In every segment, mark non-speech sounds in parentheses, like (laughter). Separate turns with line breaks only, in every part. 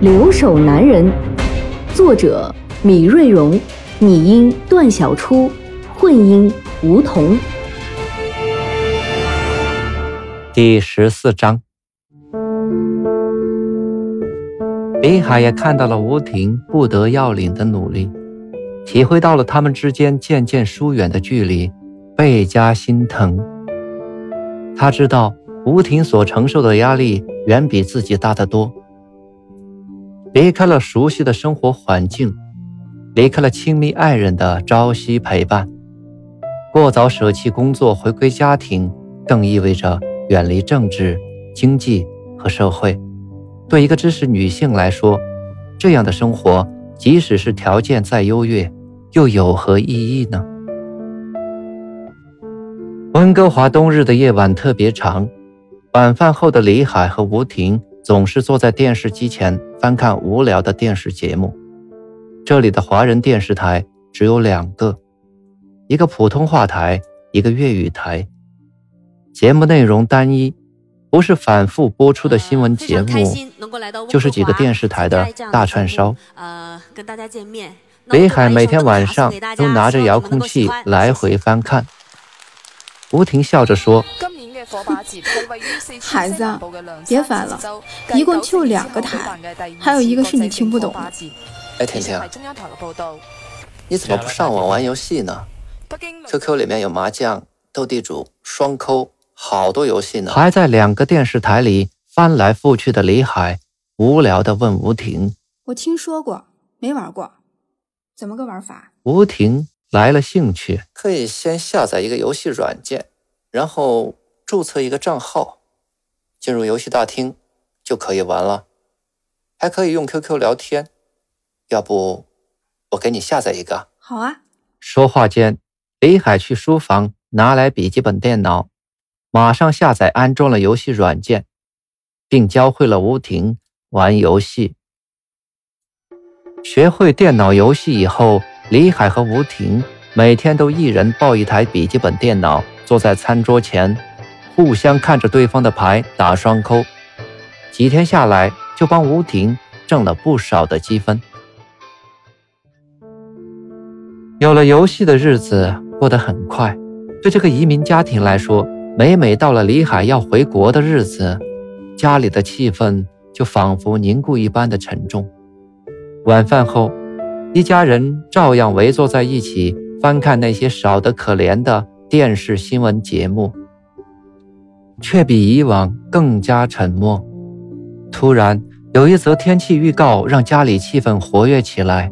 留守男人》，作者米瑞荣，拟音段小初，混音吴桐。
第十四章。李海也看到了吴婷不得要领的努力，体会到了他们之间渐渐疏远的距离，倍加心疼。他知道吴婷所承受的压力远比自己大得多。离开了熟悉的生活环境，离开了亲密爱人的朝夕陪伴，过早舍弃工作回归家庭，更意味着远离政治、经济和社会。对一个知识女性来说，这样的生活，即使是条件再优越，又有何意义呢？温哥华冬日的夜晚特别长，晚饭后的李海和吴婷总是坐在电视机前翻看无聊的电视节目。这里的华人电视台只有两个，一个普通话台，一个粤语台，节目内容单一。不是反复播出的新闻节目，就是几个电视台的大串烧。呃，跟大家见面。北海每天晚上都拿着遥控器来回翻看。吴婷笑着说：“
孩子，别烦了，一共就两个台，还有一个是你听不懂。”
哎，婷婷，你怎么不上网玩游戏呢？QQ 里面有麻将、斗地主、双抠。好多游戏呢，还在两个电视台里翻来覆去的李海无聊的问吴婷：“
我听说过，没玩过，怎么个玩法？”
吴婷来了兴趣：“可以先下载一个游戏软件，然后注册一个账号，进入游戏大厅就可以玩了，还可以用 QQ 聊天。要不我给你下载一个？”“
好啊。”
说话间，李海去书房拿来笔记本电脑。马上下载安装了游戏软件，并教会了吴婷玩游戏。学会电脑游戏以后，李海和吴婷每天都一人抱一台笔记本电脑，坐在餐桌前，互相看着对方的牌打双扣。几天下来，就帮吴婷挣了不少的积分。有了游戏的日子过得很快，对这个移民家庭来说。每每到了李海要回国的日子，家里的气氛就仿佛凝固一般的沉重。晚饭后，一家人照样围坐在一起，翻看那些少得可怜的电视新闻节目，却比以往更加沉默。突然，有一则天气预告让家里气氛活跃起来。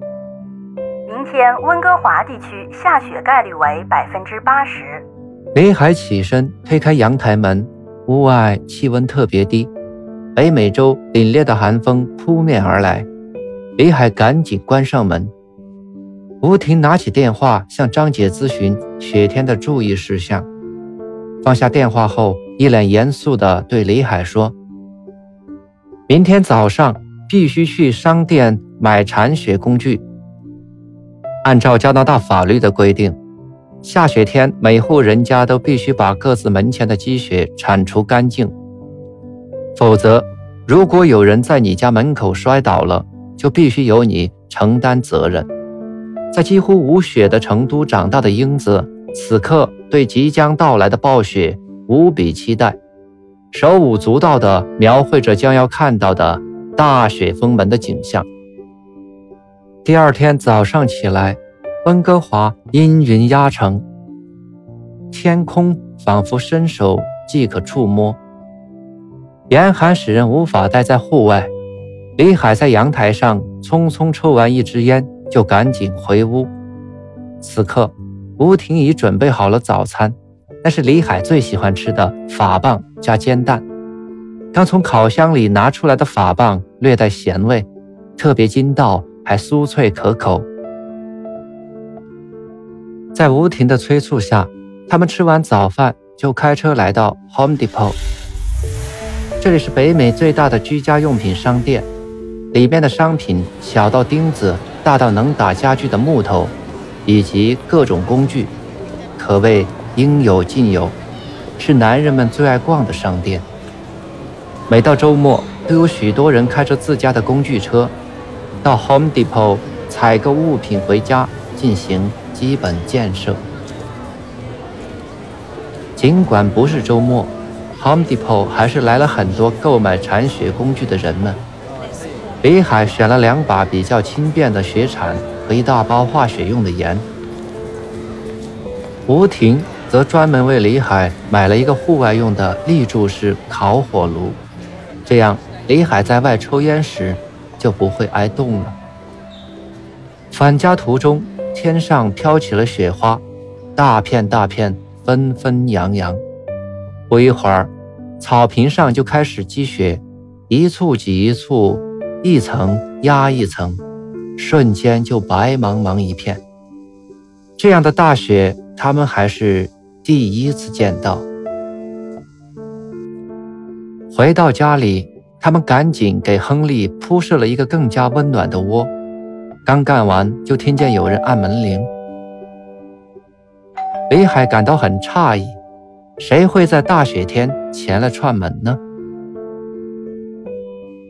明天温哥华地区下雪概率为百分之八十。
李海起身推开阳台门，屋外气温特别低，北美洲凛冽的寒风扑面而来。李海赶紧关上门。吴婷拿起电话向张姐咨询雪天的注意事项，放下电话后，一脸严肃地对李海说：“明天早上必须去商店买铲雪工具。按照加拿大法律的规定。”下雪天，每户人家都必须把各自门前的积雪铲除干净，否则，如果有人在你家门口摔倒了，就必须由你承担责任。在几乎无雪的成都长大的英子，此刻对即将到来的暴雪无比期待，手舞足蹈地描绘着将要看到的大雪封门的景象。第二天早上起来。温哥华阴云压城，天空仿佛伸手即可触摸，严寒使人无法待在户外。李海在阳台上匆匆抽完一支烟，就赶紧回屋。此刻，吴婷已准备好了早餐，那是李海最喜欢吃的法棒加煎蛋。刚从烤箱里拿出来的法棒略带咸味，特别筋道，还酥脆可口。在吴婷的催促下，他们吃完早饭就开车来到 Home Depot。这里是北美最大的居家用品商店，里面的商品小到钉子，大到能打家具的木头，以及各种工具，可谓应有尽有，是男人们最爱逛的商店。每到周末，都有许多人开着自家的工具车，到 Home Depot 采购物品回家进行基本建设。尽管不是周末，Home Depot 还是来了很多购买铲雪工具的人们。李海选了两把比较轻便的雪铲和一大包化雪用的盐，吴婷则专门为李海买了一个户外用的立柱式烤火炉。这样，李海在外抽烟时就不会挨冻了。返家途中，天上飘起了雪花，大片大片，纷纷扬扬。不一会儿，草坪上就开始积雪，一簇挤一簇，一层压一层，瞬间就白茫茫一片。这样的大雪，他们还是第一次见到。回到家里，他们赶紧给亨利铺设了一个更加温暖的窝。刚干完，就听见有人按门铃。李海感到很诧异，谁会在大雪天前来串门呢？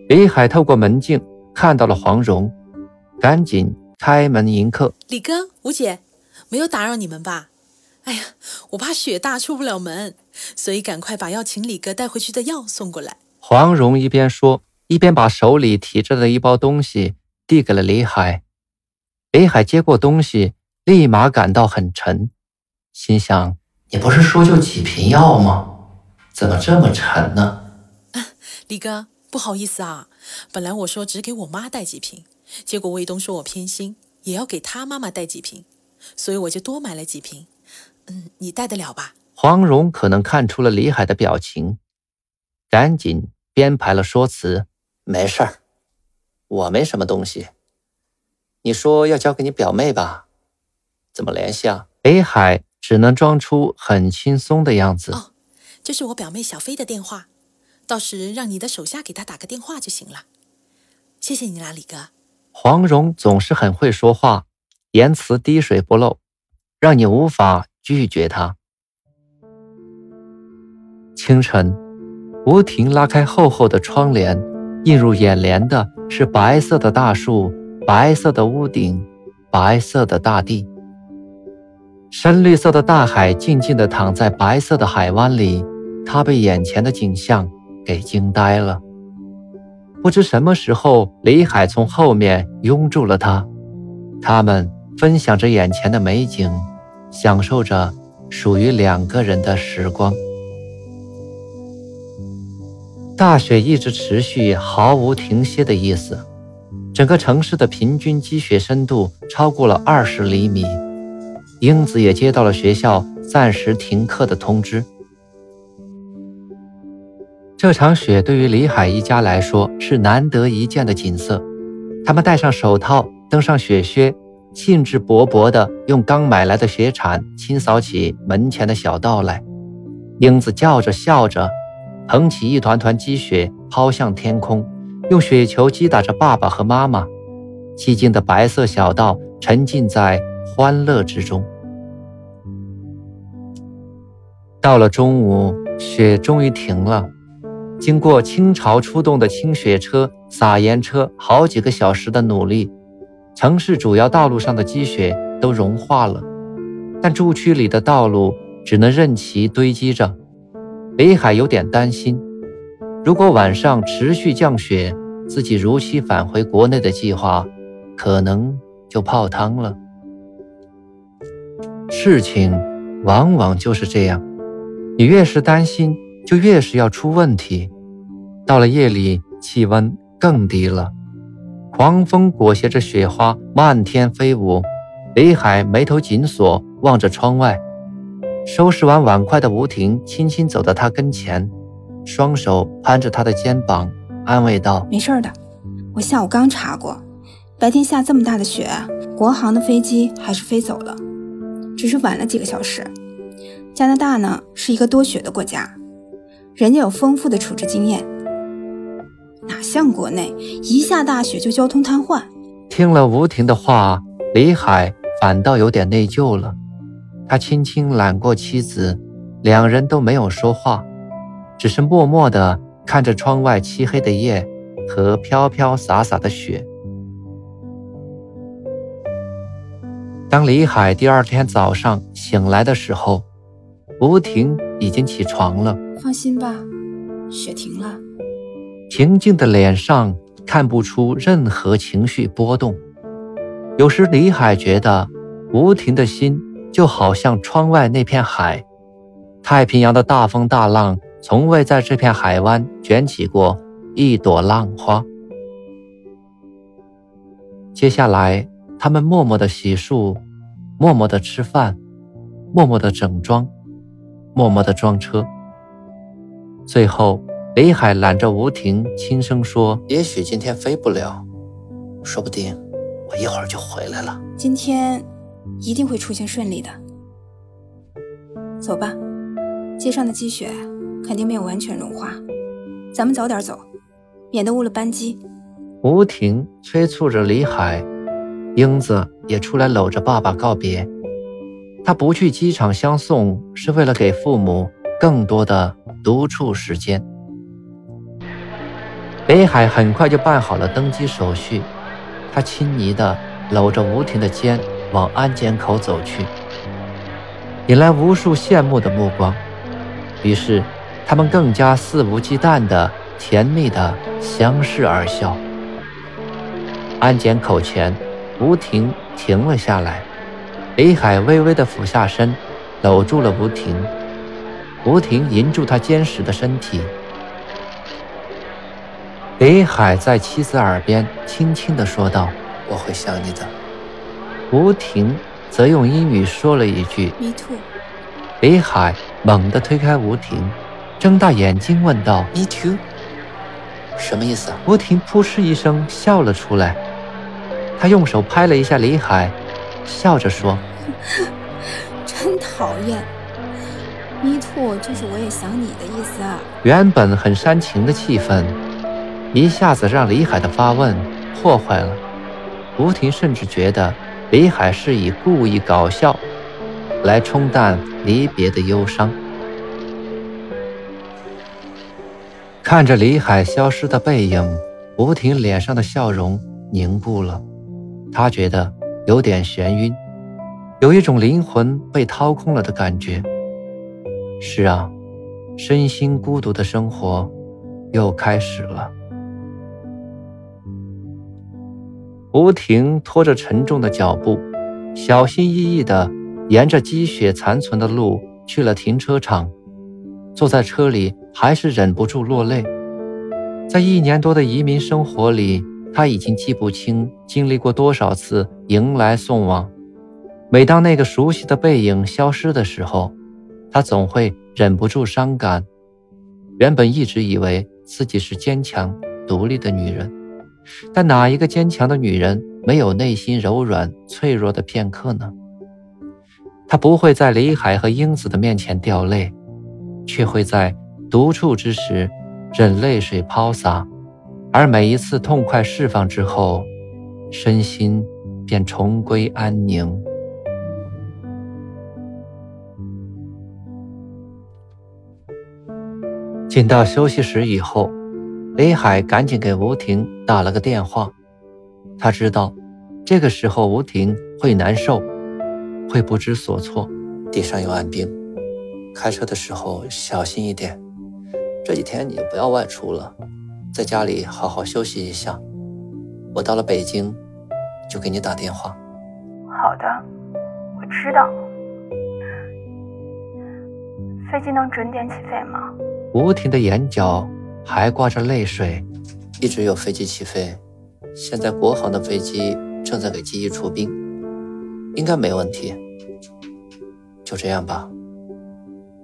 李海透过门镜看到了黄蓉，赶紧开门迎客。
李哥、吴姐，没有打扰你们吧？哎呀，我怕雪大出不了门，所以赶快把要请李哥带回去的药送过来。
黄蓉一边说，一边把手里提着的一包东西递给了李海。李海接过东西，立马感到很沉，心想：“你不是说就几瓶药吗？怎么这么沉呢？”
李哥，不好意思啊，本来我说只给我妈带几瓶，结果卫东说我偏心，也要给他妈妈带几瓶，所以我就多买了几瓶。嗯，你带得了吧？
黄蓉可能看出了李海的表情，赶紧编排了说辞：“没事儿，我没什么东西。你说要交给你表妹吧？怎么联系啊？”北海只能装出很轻松的样子：“
哦，这是我表妹小飞的电话，到时让你的手下给她打个电话就行了。谢谢你啦，李哥。”
黄蓉总是很会说话，言辞滴水不漏，让你无法。拒绝他。清晨，吴婷拉开厚厚的窗帘，映入眼帘的是白色的大树、白色的屋顶、白色的大地。深绿色的大海静静地躺在白色的海湾里，他被眼前的景象给惊呆了。不知什么时候，李海从后面拥住了他，他们分享着眼前的美景。享受着属于两个人的时光。大雪一直持续，毫无停歇的意思。整个城市的平均积雪深度超过了二十厘米。英子也接到了学校暂时停课的通知。这场雪对于李海一家来说是难得一见的景色。他们戴上手套，登上雪靴。兴致勃勃地用刚买来的雪铲清扫起门前的小道来，英子叫着笑着，捧起一团团积雪抛向天空，用雪球击打着爸爸和妈妈。寂静的白色小道沉浸在欢乐之中。到了中午，雪终于停了。经过倾巢出动的清雪车、撒盐车好几个小时的努力。城市主要道路上的积雪都融化了，但住区里的道路只能任其堆积着。北海有点担心，如果晚上持续降雪，自己如期返回国内的计划可能就泡汤了。事情往往就是这样，你越是担心，就越是要出问题。到了夜里，气温更低了。狂风裹挟着雪花漫天飞舞，李海眉头紧锁，望着窗外。收拾完碗筷的吴婷轻轻走到他跟前，双手攀着他的肩膀，安慰道：“
没事的，我下午刚查过，白天下这么大的雪，国航的飞机还是飞走了，只是晚了几个小时。加拿大呢是一个多雪的国家，人家有丰富的处置经验，哪像国内一下大雪就交通瘫痪。”
听了吴婷的话，李海反倒有点内疚了。他轻轻揽过妻子，两人都没有说话，只是默默地看着窗外漆黑的夜和飘飘洒洒的雪。当李海第二天早上醒来的时候，吴婷已经起床了。
放心吧，雪停了。
平静的脸上看不出任何情绪波动。有时李海觉得吴婷的心。就好像窗外那片海，太平洋的大风大浪从未在这片海湾卷起过一朵浪花。接下来，他们默默的洗漱，默默的吃饭，默默的整装，默默的装车。最后，北海揽着吴婷，轻声说：“也许今天飞不了，说不定我一会儿就回来了。”
今天。一定会出行顺利的。走吧，街上的积雪肯定没有完全融化，咱们早点走，免得误了班机。
吴婷催促着李海，英子也出来搂着爸爸告别。他不去机场相送，是为了给父母更多的独处时间。北海很快就办好了登机手续，他亲昵地搂着吴婷的肩。往安检口走去，引来无数羡慕的目光。于是，他们更加肆无忌惮的、甜蜜的相视而笑。安检口前，吴婷停了下来，北海微微的俯下身，搂住了吴婷。吴婷迎住他坚实的身体。北海在妻子耳边轻轻的说道：“我会想你的。”吴婷则用英语说了一句
：“Me too。”
北海猛地推开吴婷，睁大眼睛问道：“Me too？什么意思？”吴婷扑哧一声笑了出来，他用手拍了一下李海，笑着说：“ (laughs)
真讨厌，Me too 就是我也想你的意思啊。”
原本很煽情的气氛，一下子让李海的发问破坏了。吴婷甚至觉得。李海是以故意搞笑来冲淡离别的忧伤。看着李海消失的背影，吴婷脸上的笑容凝固了。她觉得有点眩晕，有一种灵魂被掏空了的感觉。是啊，身心孤独的生活又开始了。吴婷拖着沉重的脚步，小心翼翼地沿着积雪残存的路去了停车场。坐在车里，还是忍不住落泪。在一年多的移民生活里，他已经记不清经历过多少次迎来送往。每当那个熟悉的背影消失的时候，他总会忍不住伤感。原本一直以为自己是坚强独立的女人。但哪一个坚强的女人没有内心柔软脆弱的片刻呢？她不会在李海和英子的面前掉泪，却会在独处之时任泪水抛洒，而每一次痛快释放之后，身心便重归安宁。进到休息室以后。北海赶紧给吴婷打了个电话，他知道这个时候吴婷会难受，会不知所措。地上有暗冰，开车的时候小心一点。这几天你就不要外出了，在家里好好休息一下。我到了北京就给你打电话。
好的，我知道。飞机能准点起飞吗？
吴婷的眼角。还挂着泪水，一直有飞机起飞。现在国航的飞机正在给机翼除冰，应该没问题。就这样吧，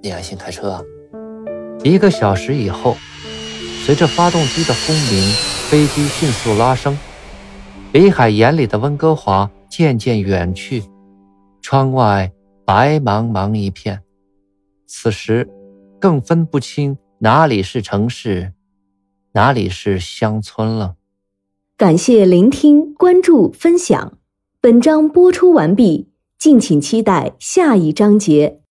你安心开车啊。一个小时以后，随着发动机的轰鸣，飞机迅速拉升。李海眼里的温哥华渐渐远去，窗外白茫茫一片。此时，更分不清哪里是城市，哪里是乡村了。
感谢聆听、关注、分享。本章播出完毕，敬请期待下一章节。